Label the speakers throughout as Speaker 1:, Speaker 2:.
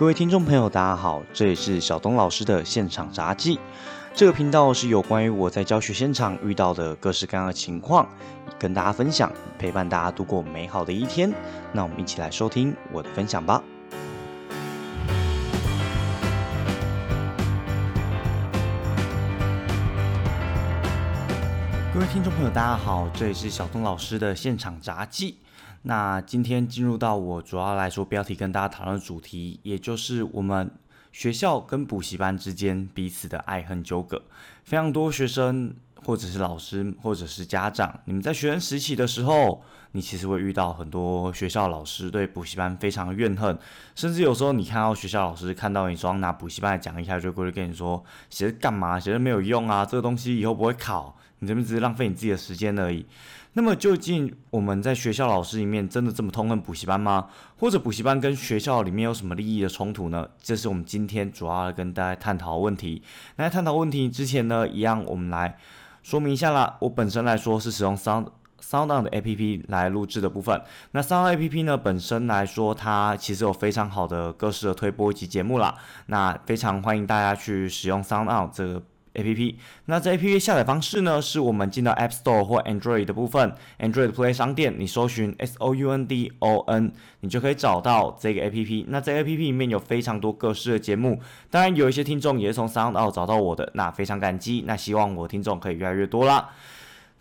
Speaker 1: 各位听众朋友，大家好，这里是小东老师的现场杂技。这个频道是有关于我在教学现场遇到的各式各样的情况，跟大家分享，陪伴大家度过美好的一天。那我们一起来收听我的分享吧。各位听众朋友，大家好，这里是小东老师的现场杂技。那今天进入到我主要来说标题跟大家讨论的主题，也就是我们学校跟补习班之间彼此的爱恨纠葛。非常多学生或者是老师或者是家长，你们在学生时期的时候，你其实会遇到很多学校老师对补习班非常怨恨，甚至有时候你看到学校老师看到你装拿补习班来讲一下，就过去跟你说写的干嘛，写的没有用啊，这个东西以后不会考，你这边只是浪费你自己的时间而已。那么究竟我们在学校老师里面真的这么痛恨补习班吗？或者补习班跟学校里面有什么利益的冲突呢？这是我们今天主要来跟大家探讨问题。那在探讨问题之前呢，一样我们来说明一下啦。我本身来说是使用 Sound Sound 的 APP 来录制的部分。那 Sound APP 呢本身来说，它其实有非常好的各式的推播及节目啦。那非常欢迎大家去使用 Sound 这个。A P P，那这 A P P 下载方式呢？是我们进到 App Store 或 Android 的部分，Android Play 商店，你搜寻 S O U N D O N，你就可以找到这个 A P P。那这 A P P 里面有非常多各式的节目，当然有一些听众也是从 Sound Out 找到我的，那非常感激。那希望我听众可以越来越多啦。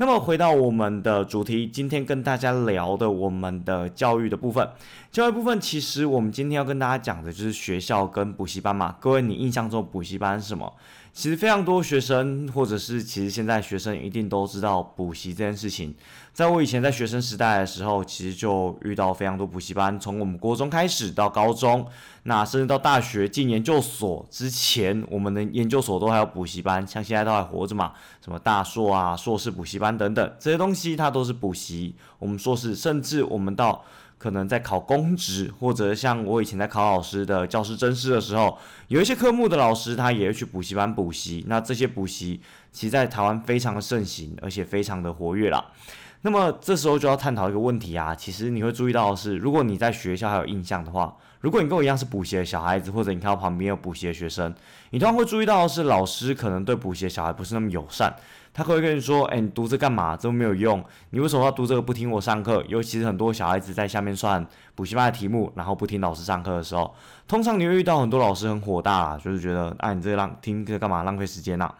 Speaker 1: 那么回到我们的主题，今天跟大家聊的我们的教育的部分，教育部分其实我们今天要跟大家讲的就是学校跟补习班嘛。各位，你印象中补习班是什么？其实非常多学生，或者是其实现在学生一定都知道补习这件事情。在我以前在学生时代的时候，其实就遇到非常多补习班，从我们国中开始到高中，那甚至到大学进研究所之前，我们的研究所都还有补习班，像现在都还活着嘛，什么大硕啊、硕士补习班等等，这些东西它都是补习。我们硕士，甚至我们到。可能在考公职，或者像我以前在考老师的教师真试的时候，有一些科目的老师他也会去补习班补习。那这些补习其实在台湾非常的盛行，而且非常的活跃啦。那么这时候就要探讨一个问题啊，其实你会注意到的是，如果你在学校还有印象的话，如果你跟我一样是补习的小孩子，或者你看到旁边有补习的学生，你通常会注意到的是老师可能对补习的小孩不是那么友善。他会跟你说：“哎，你读这干嘛？这么没有用！你为什么要读这个？不听我上课？尤其是很多小孩子在下面算补习班的题目，然后不听老师上课的时候，通常你会遇到很多老师很火大，就是觉得：哎，你这浪听课干嘛？浪费时间啊！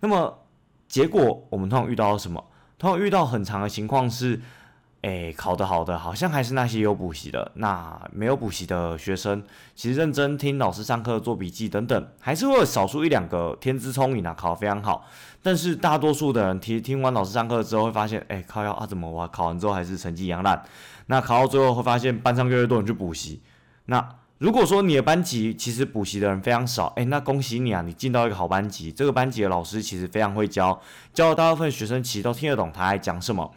Speaker 1: 那么结果我们通常遇到了什么？通常遇到很长的情况是。”诶，考得好的好像还是那些有补习的，那没有补习的学生，其实认真听老师上课、做笔记等等，还是会有少数一两个天资聪颖啊，考得非常好。但是大多数的人听听完老师上课之后，会发现，诶，靠要啊怎么我考完之后还是成绩一样烂？那考到最后会发现班上越来越多人去补习。那如果说你的班级其实补习的人非常少，诶，那恭喜你啊，你进到一个好班级，这个班级的老师其实非常会教，教的大部分学生其实都听得懂他在讲什么。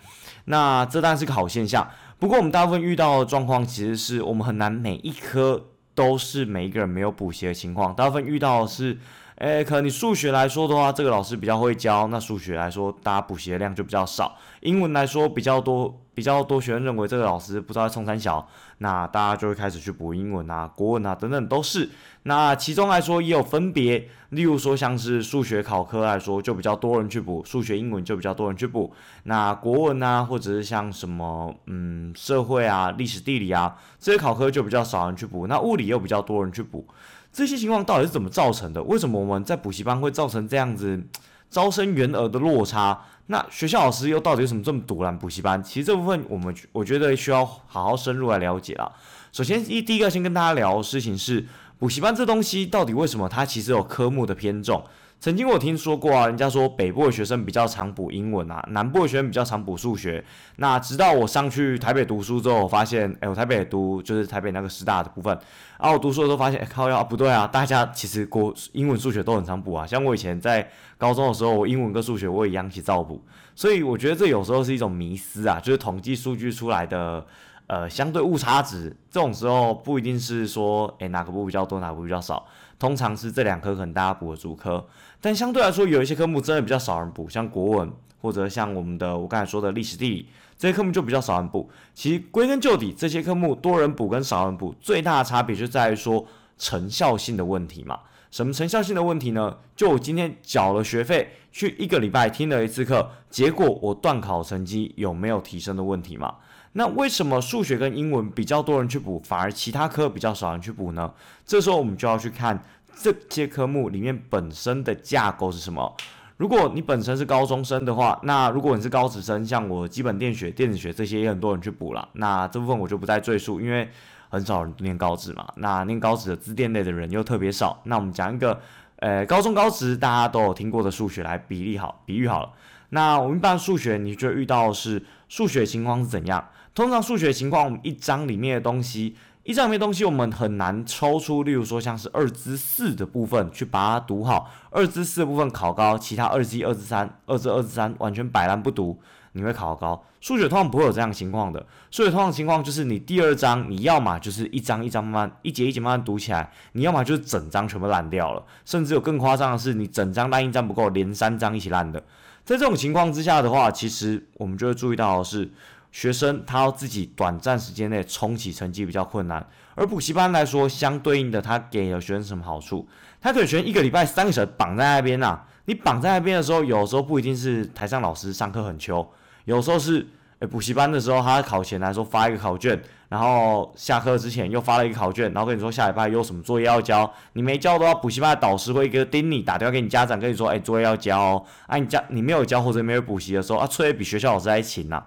Speaker 1: 那这当然是个好现象，不过我们大部分遇到的状况，其实是我们很难每一科都是每一个人没有补习的情况，大部分遇到的是。诶，可能你数学来说的话，这个老师比较会教，那数学来说，大家补习的量就比较少。英文来说比较多，比较多学生认为这个老师不知道在冲三小，那大家就会开始去补英文啊、国文啊等等都是。那其中来说也有分别，例如说像是数学考科来说，就比较多人去补；数学、英文就比较多人去补。那国文啊，或者是像什么嗯社会啊、历史、地理啊这些考科就比较少人去补。那物理又比较多人去补。这些情况到底是怎么造成的？为什么我们在补习班会造成这样子 招生员额的落差？那学校老师又到底为什么这么阻拦补习班？其实这部分我们我觉得需要好好深入来了解啦。首先一第一个先跟大家聊的事情是补习班这东西到底为什么它其实有科目的偏重？曾经我听说过啊，人家说北部的学生比较常补英文啊，南部的学生比较常补数学。那直到我上去台北读书之后，我发现，哎，我台北读就是台北那个师大的部分，然后我读书的时候发现，哎，靠呀，不对啊，大家其实国英文、数学都很常补啊。像我以前在高中的时候，我英文跟数学我也一样去照补。所以我觉得这有时候是一种迷思啊，就是统计数据出来的。呃，相对误差值这种时候不一定是说，诶哪个部比较多，哪个部比较少，通常是这两科可能大家补的主科，但相对来说有一些科目真的比较少人补，像国文或者像我们的我刚才说的历史地理这些科目就比较少人补。其实归根究底，这些科目多人补跟少人补最大的差别就在于说成效性的问题嘛。什么成效性的问题呢？就我今天缴了学费，去一个礼拜听了一次课，结果我段考成绩有没有提升的问题嘛？那为什么数学跟英文比较多人去补，反而其他科比较少人去补呢？这时候我们就要去看这些科目里面本身的架构是什么。如果你本身是高中生的话，那如果你是高职生，像我基本电学、电子学这些也很多人去补了，那这部分我就不再赘述，因为。很少人念高职嘛，那念高职的资电类的人又特别少。那我们讲一个，呃，高中高职大家都有听过的数学来比例好，比喻好了。那我们一般数学，你就遇到是数学情况是怎样？通常数学情况，我们一章里面的东西，一章里面东西我们很难抽出，例如说像是二之四的部分去把它读好，二之四的部分考高，其他二之一、二之三、二之二之三完全摆烂不读。你会考高，数学通常不会有这样情况的。数学通常情况就是你第二章，你要么就是一章一章慢慢一节一节慢慢读起来，你要么就是整章全部烂掉了，甚至有更夸张的是，你整章烂一张不够，连三张一起烂的。在这种情况之下的话，其实我们就会注意到的是学生他要自己短暂时间内冲起成绩比较困难，而补习班来说，相对应的他给了学生什么好处？他可以学一个礼拜三个小时绑在那边呐，你绑在那边的时候，有时候不一定是台上老师上课很秋。有时候是，诶，补习班的时候，他考前来说发一个考卷，然后下课之前又发了一个考卷，然后跟你说下礼拜有什么作业要交，你没交的话，补习班的导师会一个盯你，打电话给你家长，跟你说，哎，作业要交哦，啊，你家你没有交或者没有补习的时候，啊，作业比学校老师还勤呐。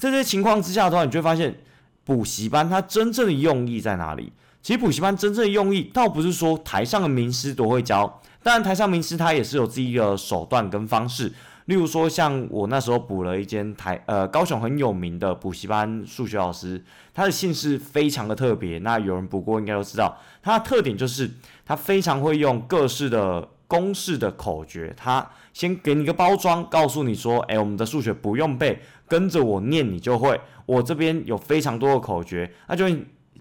Speaker 1: 在这些情况之下的话，你就会发现，补习班它真正的用意在哪里？其实补习班真正的用意，倒不是说台上的名师多会教，当然台上名师他也是有自己的手段跟方式。例如说，像我那时候补了一间台呃高雄很有名的补习班数学老师，他的姓氏非常的特别。那有人补过应该都知道，他的特点就是他非常会用各式的公式的口诀。他先给你个包装，告诉你说，哎，我们的数学不用背，跟着我念你就会。我这边有非常多的口诀，那就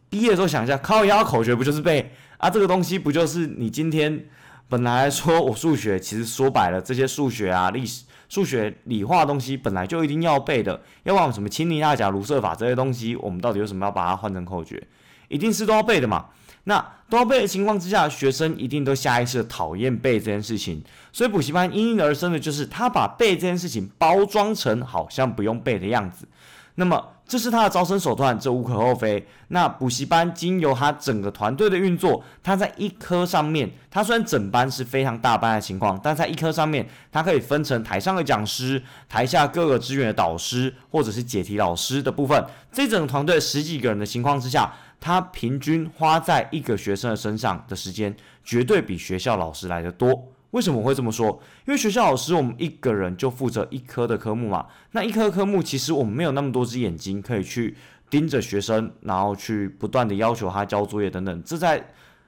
Speaker 1: 毕业的时候想一下，靠压口诀不就是背啊？这个东西不就是你今天本来说我数学，其实说白了，这些数学啊历史。数学、理化东西本来就一定要背的，要不然什么氢尼亚钾卢瑟法这些东西，我们到底为什么要把它换成口诀？一定是都要背的嘛？那都要背的情况之下，学生一定都下意识讨厌背这件事情，所以补习班应运而生的就是他把背这件事情包装成好像不用背的样子。那么这是他的招生手段，这无可厚非。那补习班经由他整个团队的运作，他在一科上面，他虽然整班是非常大班的情况，但在一科上面，他可以分成台上的讲师、台下各个资源的导师，或者是解题老师的部分。这整个团队十几个人的情况之下，他平均花在一个学生的身上的时间，绝对比学校老师来的多。为什么会这么说？因为学校老师我们一个人就负责一科的科目嘛，那一科科目其实我们没有那么多只眼睛可以去盯着学生，然后去不断的要求他交作业等等，这在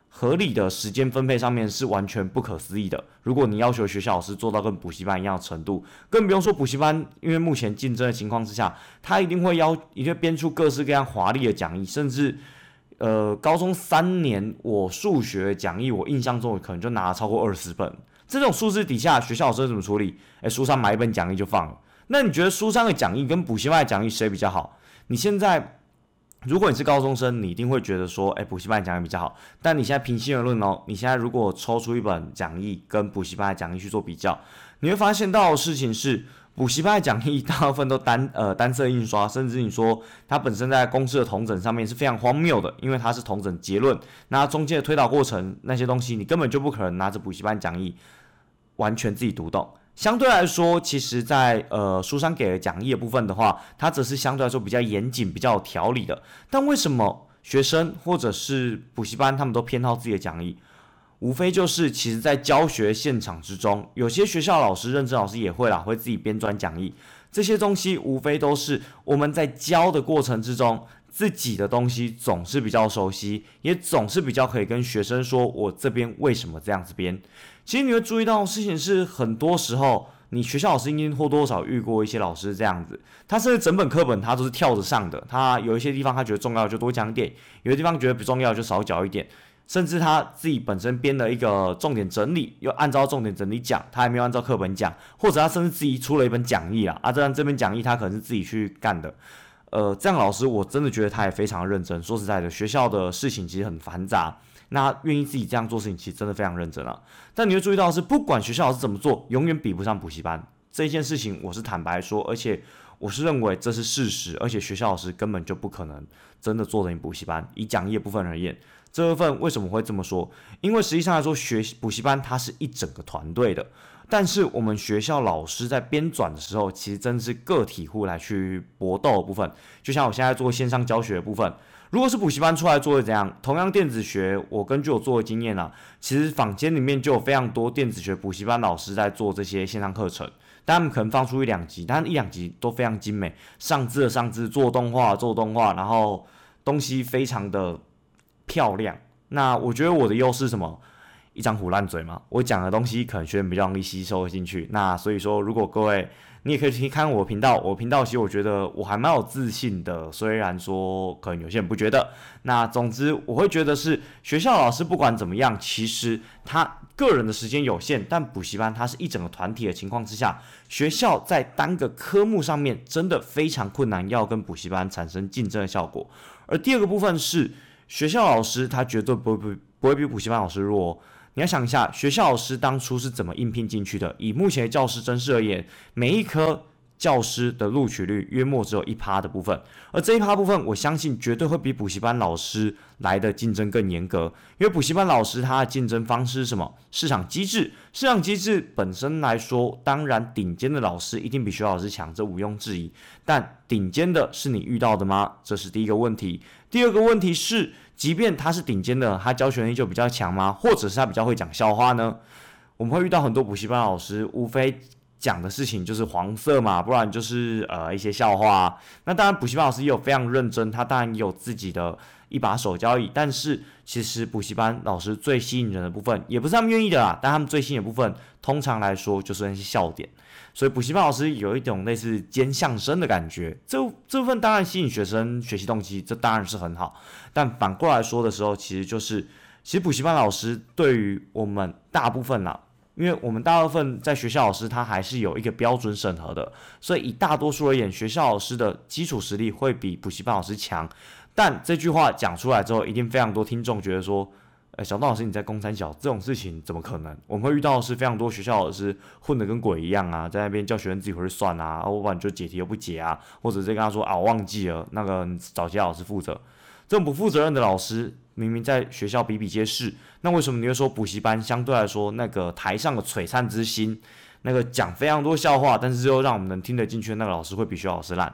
Speaker 1: 合理的时间分配上面是完全不可思议的。如果你要求学校老师做到跟补习班一样的程度，更不用说补习班，因为目前竞争的情况之下，他一定会要一定编出各式各样华丽的讲义，甚至呃高中三年我数学讲义，我印象中可能就拿了超过二十本。这种数字底下，学校老师怎么处理？诶，书上买一本讲义就放了。那你觉得书上的讲义跟补习班的讲义谁比较好？你现在，如果你是高中生，你一定会觉得说，诶，补习班讲义比较好。但你现在平心而论哦，你现在如果抽出一本讲义跟补习班的讲义去做比较，你会发现到的事情是，补习班的讲义大部分都单呃单色印刷，甚至你说它本身在公式的同整上面是非常荒谬的，因为它是同整结论，那中间的推导过程那些东西，你根本就不可能拿着补习班讲义。完全自己读懂，相对来说，其实，在呃书上给的讲义的部分的话，它则是相对来说比较严谨、比较有条理的。但为什么学生或者是补习班他们都偏好自己的讲义？无非就是，其实，在教学现场之中，有些学校老师、认真老师也会啦，会自己编撰讲义。这些东西无非都是我们在教的过程之中。自己的东西总是比较熟悉，也总是比较可以跟学生说，我这边为什么这样子编。其实你会注意到事情是，很多时候你学校老师应该或多或少遇过一些老师这样子，他甚至整本课本他都是跳着上的，他有一些地方他觉得重要就多讲点，有些地方觉得不重要就少讲一点，甚至他自己本身编了一个重点整理，又按照重点整理讲，他还没有按照课本讲，或者他甚至自己出了一本讲义啊，啊，这样这边讲义他可能是自己去干的。呃，这样老师我真的觉得他也非常认真。说实在的，学校的事情其实很繁杂，那愿意自己这样做事情，其实真的非常认真啊。但你会注意到是，不管学校老师怎么做，永远比不上补习班这件事情。我是坦白说，而且我是认为这是事实，而且学校老师根本就不可能真的做成补习班。以讲义部分而言，这部分为什么会这么说？因为实际上来说，学补习班它是一整个团队的。但是我们学校老师在编转的时候，其实真的是个体户来去搏斗的部分。就像我现在做线上教学的部分，如果是补习班出来做的怎样？同样电子学，我根据我做的经验啊，其实坊间里面就有非常多电子学补习班老师在做这些线上课程。但他们可能放出一两集，但一两集都非常精美，上字的上字，做动画做动画，然后东西非常的漂亮。那我觉得我的优势什么？一张虎烂嘴嘛，我讲的东西可能学员比较容易吸收进去。那所以说，如果各位你也可以去看我频道，我频道其实我觉得我还蛮有自信的。虽然说可能有些人不觉得，那总之我会觉得是学校老师不管怎么样，其实他个人的时间有限，但补习班它是一整个团体的情况之下，学校在单个科目上面真的非常困难，要跟补习班产生竞争的效果。而第二个部分是学校老师他绝对不会不不会比补习班老师弱。你要想一下，学校老师当初是怎么应聘进去的？以目前的教师真试而言，每一科教师的录取率约莫只有一趴的部分，而这一趴部分，我相信绝对会比补习班老师来的竞争更严格。因为补习班老师他的竞争方式是什么？市场机制。市场机制本身来说，当然顶尖的老师一定比学校老师强，这毋庸置疑。但顶尖的是你遇到的吗？这是第一个问题。第二个问题是。即便他是顶尖的，他教学能力就比较强吗？或者是他比较会讲笑话呢？我们会遇到很多补习班老师，无非讲的事情就是黄色嘛，不然就是呃一些笑话。那当然，补习班老师也有非常认真，他当然也有自己的一把手交椅。但是其实补习班老师最吸引人的部分，也不是他们愿意的啦，但他们最吸引的部分，通常来说就是那些笑点。所以补习班老师有一种类似尖相声的感觉，这这部分当然吸引学生学习动机，这当然是很好。但反过来说的时候，其实就是其实补习班老师对于我们大部分啦，因为我们大部分在学校老师他还是有一个标准审核的，所以以大多数而言，学校老师的基础实力会比补习班老师强。但这句话讲出来之后，一定非常多听众觉得说。哎，小邓老师，你在公三小这种事情怎么可能？我们会遇到的是非常多学校老师混得跟鬼一样啊，在那边叫学生自己回去算啊，我把你就解题又不解啊，或者直接跟他说啊，我忘记了，那个找其他老师负责。这种不负责任的老师，明明在学校比比皆是，那为什么你会说补习班相对来说那个台上的璀璨之星，那个讲非常多笑话，但是又让我们能听得进去的那个老师会比学校老师烂？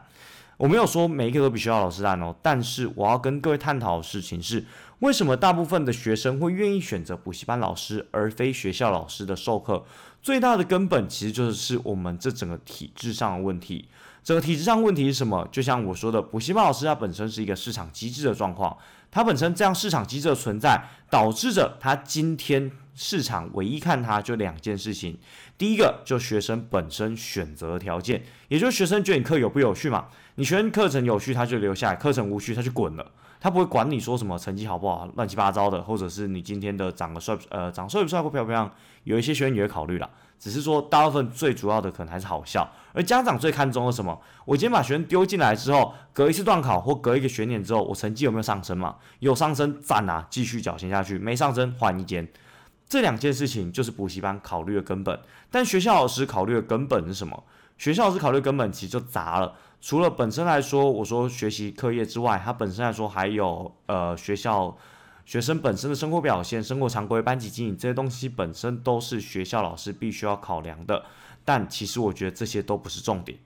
Speaker 1: 我没有说每一个都比学校老师烂哦，但是我要跟各位探讨的事情是，为什么大部分的学生会愿意选择补习班老师而非学校老师的授课？最大的根本其实就是我们这整个体制上的问题。整个体制上问题是什么？就像我说的，补习班老师它本身是一个市场机制的状况，它本身这样市场机制的存在，导致着它今天市场唯一看它就两件事情。第一个就学生本身选择条件，也就是学生觉得你课有不有趣嘛？你学生课程有趣，他就留下来；课程无趣，他就滚了。他不会管你说什么成绩好不好，乱七八糟的，或者是你今天的长得帅不呃长帅不帅或漂不漂亮，有一些学生也会考虑了。只是说大部分最主要的可能还是好笑。而家长最看重的什么？我今天把学生丢进来之后，隔一次段考或隔一个学年之后，我成绩有没有上升嘛？有上升，赞啊，继续缴钱下去；没上升，换一间。这两件事情就是补习班考虑的根本。但学校老师考虑的根本是什么？学校老师考虑根本其实就杂了。除了本身来说，我说学习课业之外，它本身来说还有呃学校学生本身的生活表现、生活常规、班级经营这些东西本身都是学校老师必须要考量的。但其实我觉得这些都不是重点。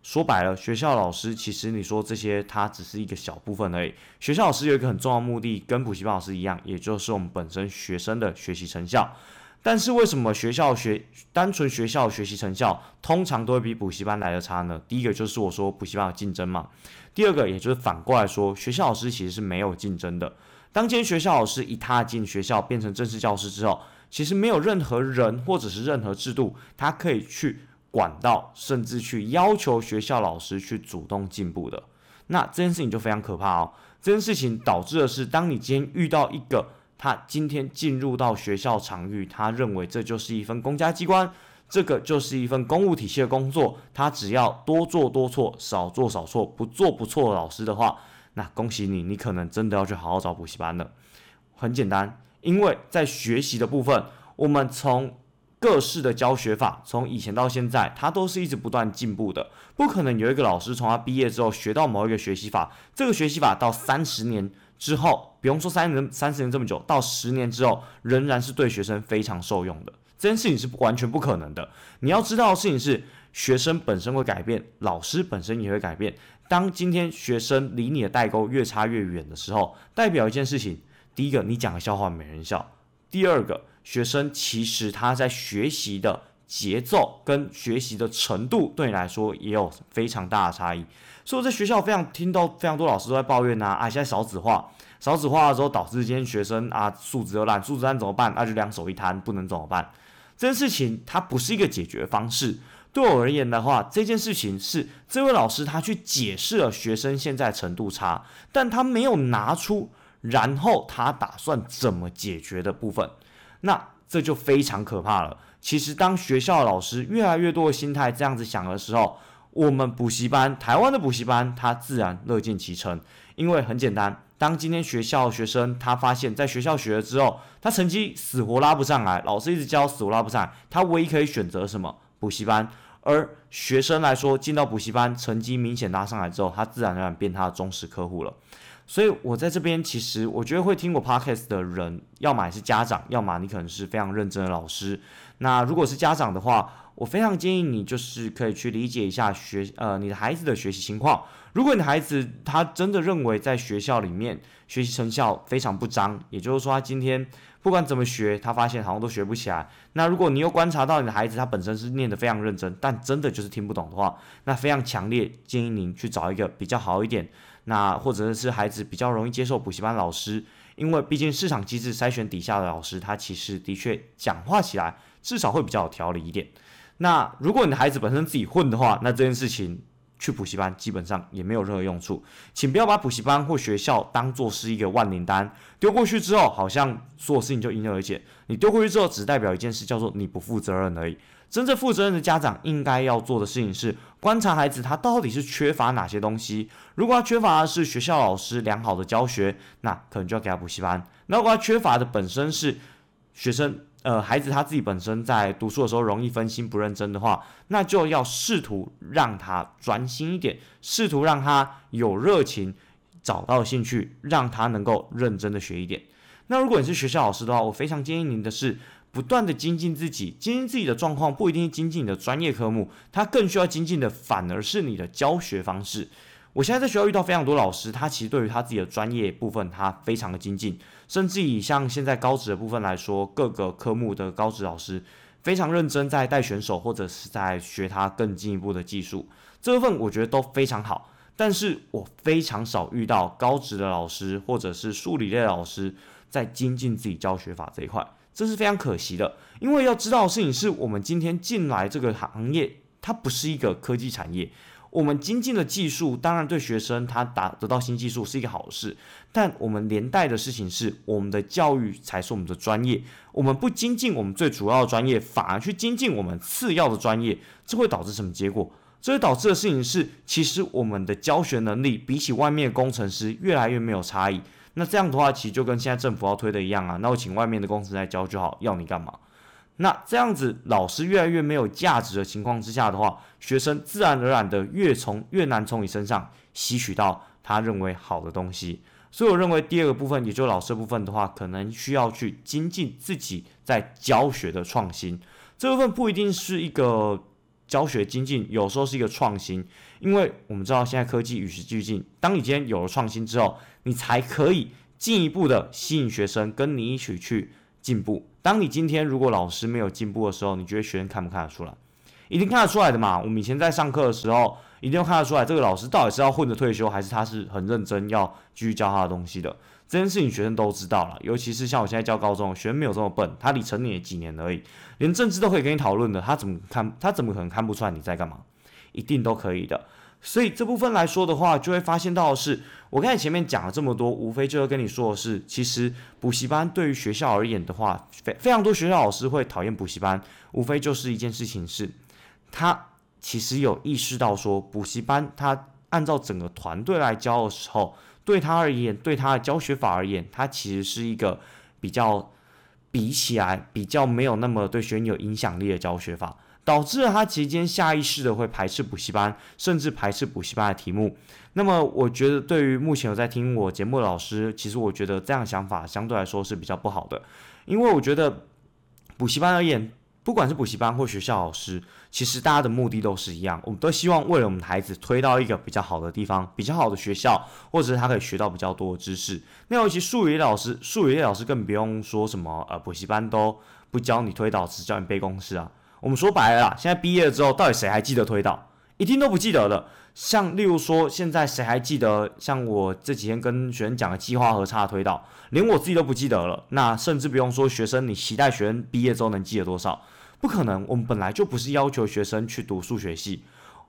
Speaker 1: 说白了，学校老师其实你说这些，它只是一个小部分而已。学校老师有一个很重要的目的，跟补习班老师一样，也就是我们本身学生的学习成效。但是为什么学校学单纯学校学习成效通常都会比补习班来的差呢？第一个就是我说补习班有竞争嘛。第二个也就是反过来说，学校老师其实是没有竞争的。当今天学校老师一踏进学校变成正式教师之后，其实没有任何人或者是任何制度，他可以去管到，甚至去要求学校老师去主动进步的。那这件事情就非常可怕哦。这件事情导致的是，当你今天遇到一个。他今天进入到学校场域，他认为这就是一份公家机关，这个就是一份公务体系的工作。他只要多做多错，少做少错，不做不错的老师的话，那恭喜你，你可能真的要去好好找补习班了。很简单，因为在学习的部分，我们从各式的教学法，从以前到现在，它都是一直不断进步的。不可能有一个老师从他毕业之后学到某一个学习法，这个学习法到三十年之后，不用说三年、三十年这么久，到十年之后，仍然是对学生非常受用的。这件事情是完全不可能的。你要知道的事情是，学生本身会改变，老师本身也会改变。当今天学生离你的代沟越差越远的时候，代表一件事情：第一个，你讲的笑话没人笑；第二个。学生其实他在学习的节奏跟学习的程度，对你来说也有非常大的差异。所以在学校非常听到非常多老师都在抱怨呐，啊，现在少子化，少子化的时候导致今天学生啊素质又烂，素质烂怎么办？那就两手一摊，不能怎么办？这件事情它不是一个解决方式。对我而言的话，这件事情是这位老师他去解释了学生现在程度差，但他没有拿出然后他打算怎么解决的部分。那这就非常可怕了。其实，当学校老师越来越多的心态这样子想的时候，我们补习班，台湾的补习班，他自然乐见其成。因为很简单，当今天学校学生他发现，在学校学了之后，他成绩死活拉不上来，老师一直教死活拉不上来，他唯一可以选择什么？补习班。而学生来说，进到补习班，成绩明显拉上来之后，他自然而然变他的忠实客户了。所以，我在这边其实我觉得会听我 podcast 的人，要么是家长，要么你可能是非常认真的老师。那如果是家长的话，我非常建议你就是可以去理解一下学呃你的孩子的学习情况。如果你的孩子他真的认为在学校里面学习成效非常不彰，也就是说他今天不管怎么学，他发现好像都学不起来。那如果你又观察到你的孩子他本身是念得非常认真，但真的就是听不懂的话，那非常强烈建议您去找一个比较好一点。那或者是孩子比较容易接受补习班老师，因为毕竟市场机制筛选底下的老师，他其实的确讲话起来至少会比较有条理一点。那如果你的孩子本身自己混的话，那这件事情。去补习班基本上也没有任何用处，请不要把补习班或学校当做是一个万灵丹，丢过去之后好像所有事情就迎刃而解。你丢过去之后，只代表一件事，叫做你不负责任而已。真正负责任的家长应该要做的事情是观察孩子他到底是缺乏哪些东西。如果他缺乏的是学校老师良好的教学，那可能就要给他补习班。那如果他缺乏的本身是学生。呃，孩子他自己本身在读书的时候容易分心不认真的话，那就要试图让他专心一点，试图让他有热情，找到兴趣，让他能够认真的学一点。那如果你是学校老师的话，我非常建议您的是不断的精进自己，精进自己的状况不一定精进你的专业科目，它更需要精进的反而是你的教学方式。我现在在学校遇到非常多老师，他其实对于他自己的专业部分，他非常的精进，甚至以像现在高职的部分来说，各个科目的高职老师非常认真在带选手，或者是在学他更进一步的技术，这部分我觉得都非常好。但是我非常少遇到高职的老师或者是数理类老师在精进自己教学法这一块，这是非常可惜的。因为要知道的事情是我们今天进来这个行业，它不是一个科技产业。我们精进的技术，当然对学生他达得到新技术是一个好事，但我们连带的事情是，我们的教育才是我们的专业。我们不精进我们最主要的专业，反而去精进我们次要的专业，这会导致什么结果？这会导致的事情是，其实我们的教学能力比起外面的工程师越来越没有差异。那这样的话，其实就跟现在政府要推的一样啊，那我请外面的工程师来教就好，要你干嘛？那这样子，老师越来越没有价值的情况之下的话，学生自然而然的越从越难从你身上吸取到他认为好的东西。所以我认为第二个部分，也就是老师部分的话，可能需要去精进自己在教学的创新。这部分不一定是一个教学精进，有时候是一个创新，因为我们知道现在科技与时俱进，当你今天有了创新之后，你才可以进一步的吸引学生跟你一起去。进步。当你今天如果老师没有进步的时候，你觉得学生看不看得出来？一定看得出来的嘛。我们以前在上课的时候，一定要看得出来，这个老师到底是要混着退休，还是他是很认真要继续教他的东西的。这件事情学生都知道了。尤其是像我现在教高中，学生没有这么笨，他离成年也几年而已，连政治都可以跟你讨论的，他怎么看？他怎么可能看不出来你在干嘛？一定都可以的。所以这部分来说的话，就会发现到的是，我刚才前面讲了这么多，无非就是跟你说的是，其实补习班对于学校而言的话，非非常多学校老师会讨厌补习班，无非就是一件事情是，他其实有意识到说，补习班他按照整个团队来教的时候，对他而言，对他的教学法而言，他其实是一个比较比起来比较没有那么对学生有影响力的教学法，导致了他期间下意识的会排斥补习班，甚至排斥补习班的题目。那么我觉得对于目前有在听我节目的老师，其实我觉得这样想法相对来说是比较不好的，因为我觉得补习班而言。不管是补习班或学校老师，其实大家的目的都是一样，我们都希望为了我们的孩子推到一个比较好的地方，比较好的学校，或者是他可以学到比较多的知识。那尤其数语老师，数语老师更不用说什么，呃，补习班都不教你推导，只教你背公式啊。我们说白了，现在毕业了之后，到底谁还记得推导？一定都不记得的。像例如说，现在谁还记得像我这几天跟学生讲的计划和差推导，连我自己都不记得了。那甚至不用说学生，你期待学生毕业之后能记得多少？不可能，我们本来就不是要求学生去读数学系，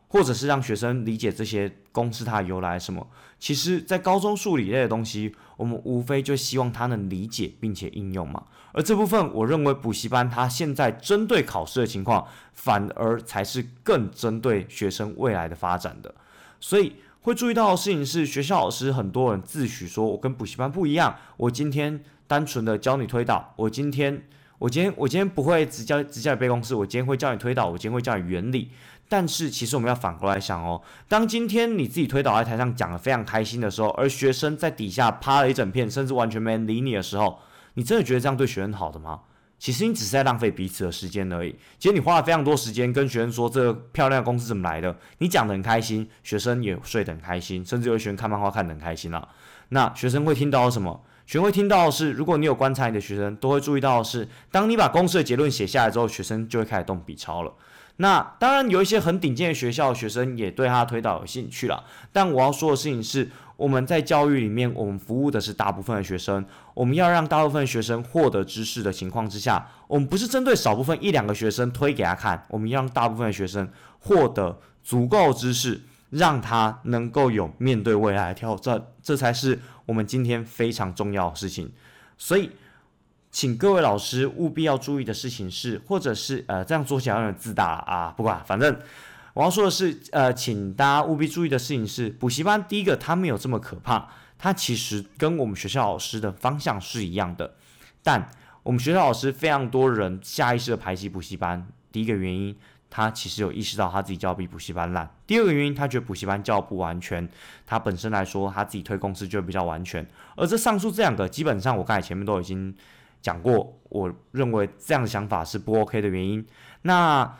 Speaker 1: 或者是让学生理解这些公式它的由来什么。其实，在高中数理类的东西，我们无非就希望他能理解并且应用嘛。而这部分，我认为补习班它现在针对考试的情况，反而才是更针对学生未来的发展的。所以会注意到的事情是，学校老师很多人自诩说我跟补习班不一样，我今天单纯的教你推导，我今天。我今天我今天不会只教只教你背公式，我今天会教你推导，我今天会教你原理。但是其实我们要反过来想哦，当今天你自己推倒在台上讲的非常开心的时候，而学生在底下趴了一整片，甚至完全没人理你的时候，你真的觉得这样对学生好的吗？其实你只是在浪费彼此的时间而已。其实你花了非常多时间跟学生说这个漂亮的公式怎么来的，你讲的很开心，学生也睡得很开心，甚至有学生看漫画看得很开心了。那学生会听到什么？学生会听到的是，如果你有观察你的学生，都会注意到的是，当你把公式的结论写下来之后，学生就会开始动笔抄了。那当然有一些很顶尖的学校的学生也对他推导有兴趣了。但我要说的事情是，我们在教育里面，我们服务的是大部分的学生，我们要让大部分学生获得知识的情况之下，我们不是针对少部分一两个学生推给他看，我们要让大部分的学生获得足够知识。让他能够有面对未来的挑战，这才是我们今天非常重要的事情。所以，请各位老师务必要注意的事情是，或者是呃这样做起来有点自大啊，不管，反正我要说的是，呃，请大家务必注意的事情是，补习班第一个它没有这么可怕，它其实跟我们学校老师的方向是一样的，但我们学校老师非常多人下意识的排挤补习班，第一个原因。他其实有意识到他自己教比补习班烂。第二个原因，他觉得补习班教不完全，他本身来说他自己推公司就比较完全。而这上述这两个，基本上我刚才前面都已经讲过，我认为这样的想法是不 OK 的原因。那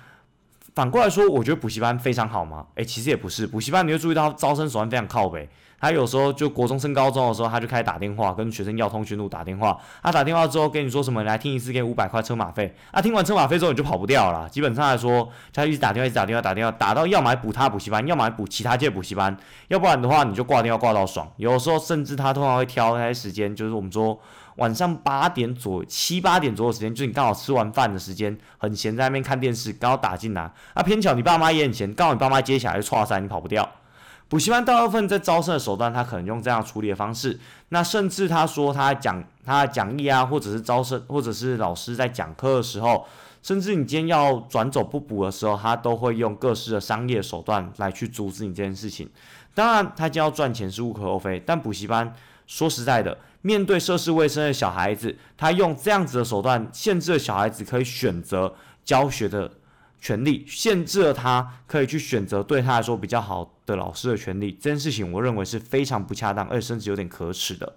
Speaker 1: 反过来说，我觉得补习班非常好吗？诶，其实也不是，补习班你会注意到招生手段非常靠北。他有时候就国中升高中的时候，他就开始打电话跟学生要通讯录打电话。他打电话之后跟你说什么？来听一次给五百块车马费。啊，听完车马费之后你就跑不掉了。基本上来说，他一直打电话，一直打电话，打电话打到要么补他补习班，要么补其他届补习班，要不然的话你就挂电话挂到爽。有时候甚至他通常会挑那些时间，就是我们说晚上八点左七八点左右时间，就是你刚好吃完饭的时间，很闲在那边看电视，刚好打进来。啊，偏巧你爸妈也很闲，刚好你爸妈接下来就错塞，你跑不掉。补习班大部分在招生的手段，他可能用这样处理的方式。那甚至他说他讲他的讲义啊，或者是招生，或者是老师在讲课的时候，甚至你今天要转走不补的时候，他都会用各式的商业手段来去阻止你这件事情。当然，他就要赚钱是无可厚非。但补习班说实在的，面对涉世未深的小孩子，他用这样子的手段限制了小孩子可以选择教学的。权利限制了他可以去选择对他来说比较好的老师的权利，这件事情我认为是非常不恰当，而且甚至有点可耻的。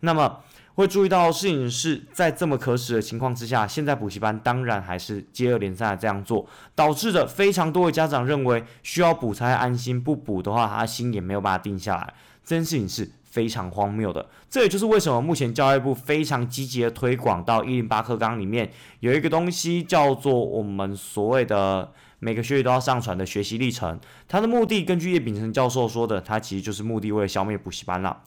Speaker 1: 那么会注意到事情是在这么可耻的情况之下，现在补习班当然还是接二连三的这样做，导致的非常多的家长认为需要补才安心，不补的话他心也没有办法定下来。这件事情是。非常荒谬的，这也就是为什么目前教育部非常积极的推广到一零八课纲里面有一个东西叫做我们所谓的每个学期都要上传的学习历程。它的目的，根据叶秉成教授说的，它其实就是目的为了消灭补习班了。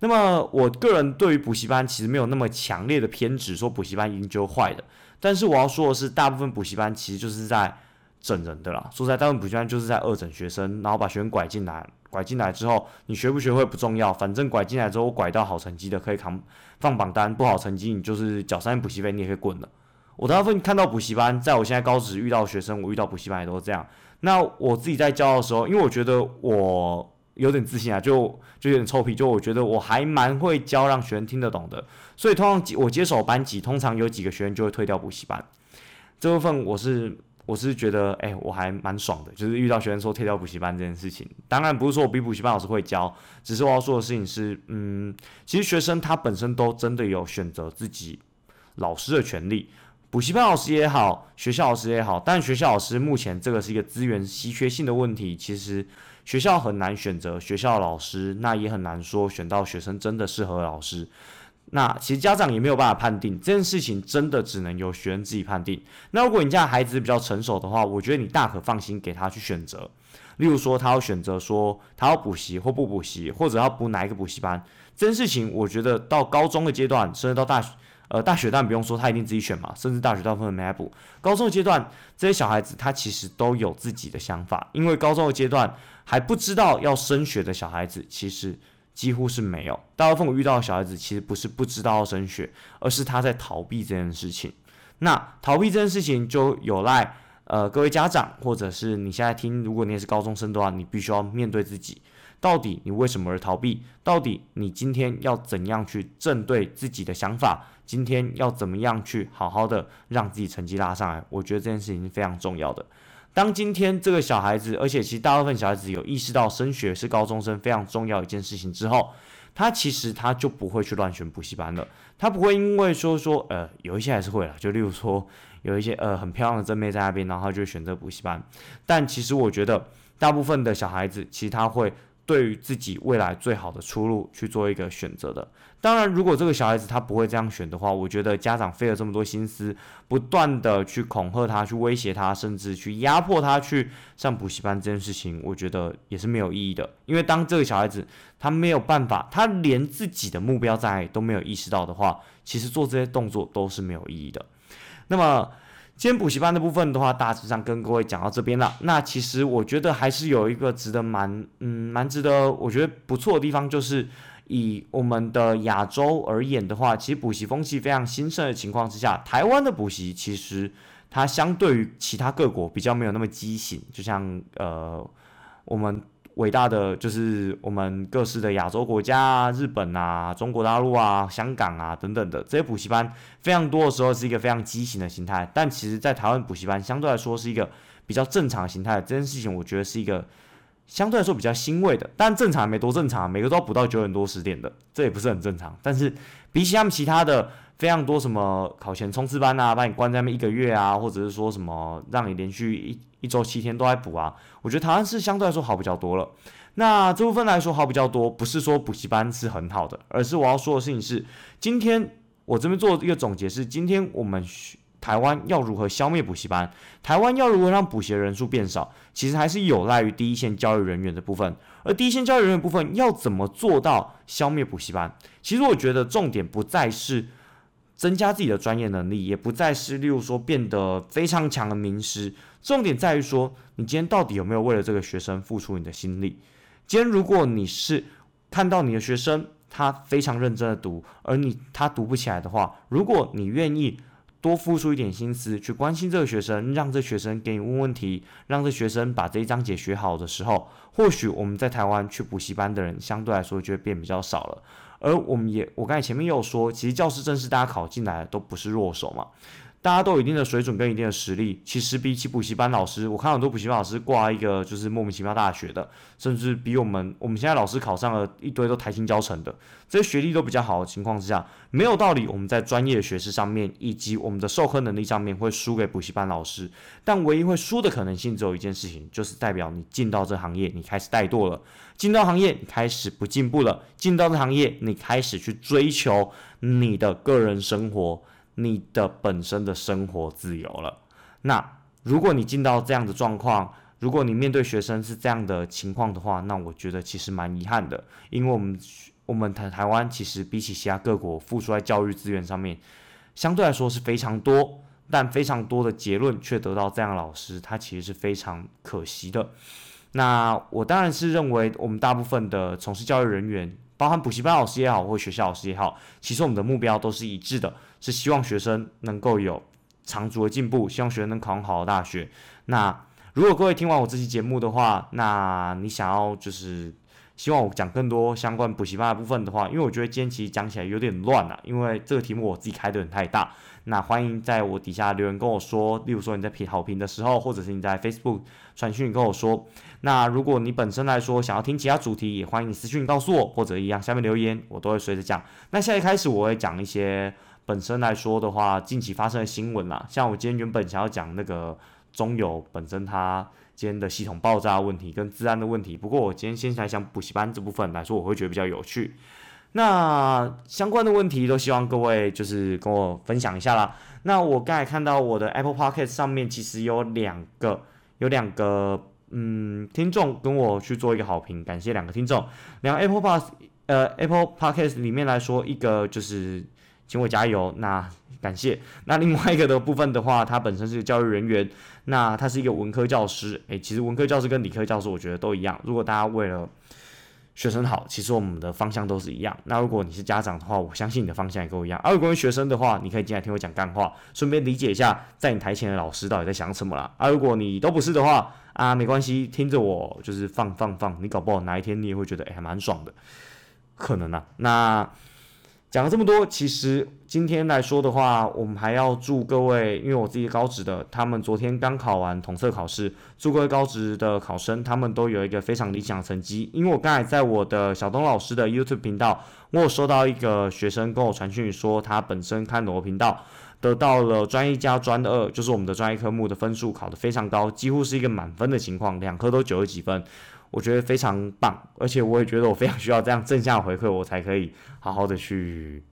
Speaker 1: 那么我个人对于补习班其实没有那么强烈的偏执，说补习班一定就坏的。但是我要说的是，大部分补习班其实就是在整人的啦。说实在，大部分补习班就是在恶整学生，然后把学生拐进来。拐进来之后，你学不学会不重要，反正拐进来之后，拐到好成绩的可以扛放榜单，不好成绩你就是缴三补习费，你也可以滚了。我大部分看到补习班，在我现在高职遇到学生，我遇到补习班也都是这样。那我自己在教的时候，因为我觉得我。有点自信啊，就就有点臭屁，就我觉得我还蛮会教，让学生听得懂的。所以通常我接手班级，通常有几个学员就会退掉补习班。这部分我是我是觉得，哎，我还蛮爽的，就是遇到学生说退掉补习班这件事情。当然不是说我比补习班老师会教，只是我要说的事情是，嗯，其实学生他本身都真的有选择自己老师的权利。补习班老师也好，学校老师也好，但学校老师目前这个是一个资源稀缺性的问题，其实学校很难选择学校老师，那也很难说选到学生真的适合老师。那其实家长也没有办法判定这件事情，真的只能由学生自己判定。那如果你家孩子比较成熟的话，我觉得你大可放心给他去选择。例如说，他要选择说他要补习或不补习，或者要补哪一个补习班，这件事情我觉得到高中的阶段，甚至到大学。呃，大学当然不用说，他一定自己选嘛。甚至大学大部分没来补。高中的阶段，这些小孩子他其实都有自己的想法，因为高中的阶段还不知道要升学的小孩子，其实几乎是没有。大部分我遇到的小孩子，其实不是不知道要升学，而是他在逃避这件事情。那逃避这件事情，就有赖呃各位家长，或者是你现在听，如果你也是高中生的话，你必须要面对自己。到底你为什么而逃避？到底你今天要怎样去正对自己的想法？今天要怎么样去好好的让自己成绩拉上来？我觉得这件事情是非常重要的。当今天这个小孩子，而且其实大部分小孩子有意识到升学是高中生非常重要一件事情之后，他其实他就不会去乱选补习班了。他不会因为说说呃有一些还是会了，就例如说有一些呃很漂亮的正妹在那边，然后就选择补习班。但其实我觉得大部分的小孩子其实他会。对于自己未来最好的出路去做一个选择的。当然，如果这个小孩子他不会这样选的话，我觉得家长费了这么多心思，不断的去恐吓他、去威胁他，甚至去压迫他去上补习班这件事情，我觉得也是没有意义的。因为当这个小孩子他没有办法，他连自己的目标在都没有意识到的话，其实做这些动作都是没有意义的。那么。今天补习班的部分的话，大致上跟各位讲到这边了。那其实我觉得还是有一个值得蛮嗯蛮值得我觉得不错的地方，就是以我们的亚洲而言的话，其实补习风气非常兴盛的情况之下，台湾的补习其实它相对于其他各国比较没有那么畸形，就像呃我们。伟大的就是我们各式的亚洲国家啊，日本啊、中国大陆啊、香港啊等等的这些补习班，非常多的时候是一个非常畸形的形态。但其实，在台湾补习班相对来说是一个比较正常形态。这件事情，我觉得是一个相对来说比较欣慰的。但正常没多正常，每个都要补到九点多十点的，这也不是很正常。但是比起他们其他的非常多什么考前冲刺班啊，把你关在那边一个月啊，或者是说什么让你连续一。一周七天都在补啊，我觉得台湾是相对来说好比较多了。那这部分来说好比较多，不是说补习班是很好的，而是我要说的事情是，今天我这边做一个总结是，今天我们台湾要如何消灭补习班，台湾要如何让补习人数变少，其实还是有赖于第一线教育人员的部分。而第一线教育人员部分要怎么做到消灭补习班？其实我觉得重点不再是。增加自己的专业能力，也不再是例如说变得非常强的名师。重点在于说，你今天到底有没有为了这个学生付出你的心力？今天如果你是看到你的学生他非常认真的读，而你他读不起来的话，如果你愿意多付出一点心思去关心这个学生，让这学生给你问问题，让这学生把这一章节学好的时候，或许我们在台湾去补习班的人相对来说就会变比较少了。而我们也，我刚才前面也有说，其实教师正式大家考进来都不是弱手嘛。大家都有一定的水准跟一定的实力，其实比起补习班老师，我看很多补习班老师挂一个就是莫名其妙大学的，甚至比我们我们现在老师考上了一堆都台新教成的，这些学历都比较好的情况之下，没有道理我们在专业学识上面以及我们的授课能力上面会输给补习班老师。但唯一会输的可能性只有一件事情，就是代表你进到这行业，你开始怠惰了；进到行业，你开始不进步了；进到这行业，你开始去追求你的个人生活。你的本身的生活自由了。那如果你进到这样的状况，如果你面对学生是这样的情况的话，那我觉得其实蛮遗憾的，因为我们我们台台湾其实比起其他各国付出在教育资源上面，相对来说是非常多，但非常多的结论却得到这样老师，他其实是非常可惜的。那我当然是认为，我们大部分的从事教育人员。包含补习班老师也好，或学校老师也好，其实我们的目标都是一致的，是希望学生能够有长足的进步，希望学生能考上好的大学。那如果各位听完我这期节目的话，那你想要就是希望我讲更多相关补习班的部分的话，因为我觉得今天其实讲起来有点乱了，因为这个题目我自己开的很太大。那欢迎在我底下留言跟我说，例如说你在评好评的时候，或者是你在 Facebook 传讯跟我说。那如果你本身来说想要听其他主题，也欢迎你私讯告诉我，或者一样下面留言，我都会随着讲。那现在开始我会讲一些本身来说的话，近期发生的新闻啦，像我今天原本想要讲那个中友本身它。今天的系统爆炸问题跟治安的问题，不过我今天先来讲补习班这部分来说，我会觉得比较有趣。那相关的问题都希望各位就是跟我分享一下啦。那我刚才看到我的 Apple Podcast 上面其实有两个，有两个嗯听众跟我去做一个好评，感谢两个听众。两个 Apple Pass 呃 Apple Podcast 里面来说，一个就是请我加油，那感谢。那另外一个的部分的话，他本身是教育人员。那他是一个文科教师，诶，其实文科教师跟理科教师我觉得都一样。如果大家为了学生好，其实我们的方向都是一样。那如果你是家长的话，我相信你的方向也跟我一样。而如果学生的话，你可以进来听我讲干话，顺便理解一下在你台前的老师到底在想什么啦。啊如果你都不是的话，啊，没关系，听着我就是放放放，你搞不好哪一天你也会觉得诶还蛮爽的，可能啊。那。讲了这么多，其实今天来说的话，我们还要祝各位，因为我自己高职的，他们昨天刚考完统测考试，祝各位高职的考生，他们都有一个非常理想的成绩。因为我刚才在我的小东老师的 YouTube 频道，我有收到一个学生跟我传讯说，他本身看我频道，得到了专一加专二，就是我们的专业科目的分数考得非常高，几乎是一个满分的情况，两科都九十几分。我觉得非常棒，而且我也觉得我非常需要这样正向回馈，我才可以好好的去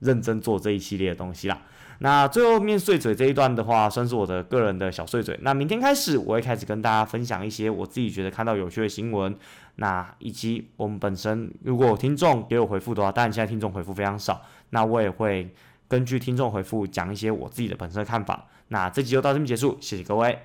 Speaker 1: 认真做这一系列的东西啦。那最后面碎嘴这一段的话，算是我的个人的小碎嘴。那明天开始，我会开始跟大家分享一些我自己觉得看到有趣的新闻，那以及我们本身如果听众给我回复的话，当然现在听众回复非常少，那我也会根据听众回复讲一些我自己的本身看法。那这集就到这边结束，谢谢各位。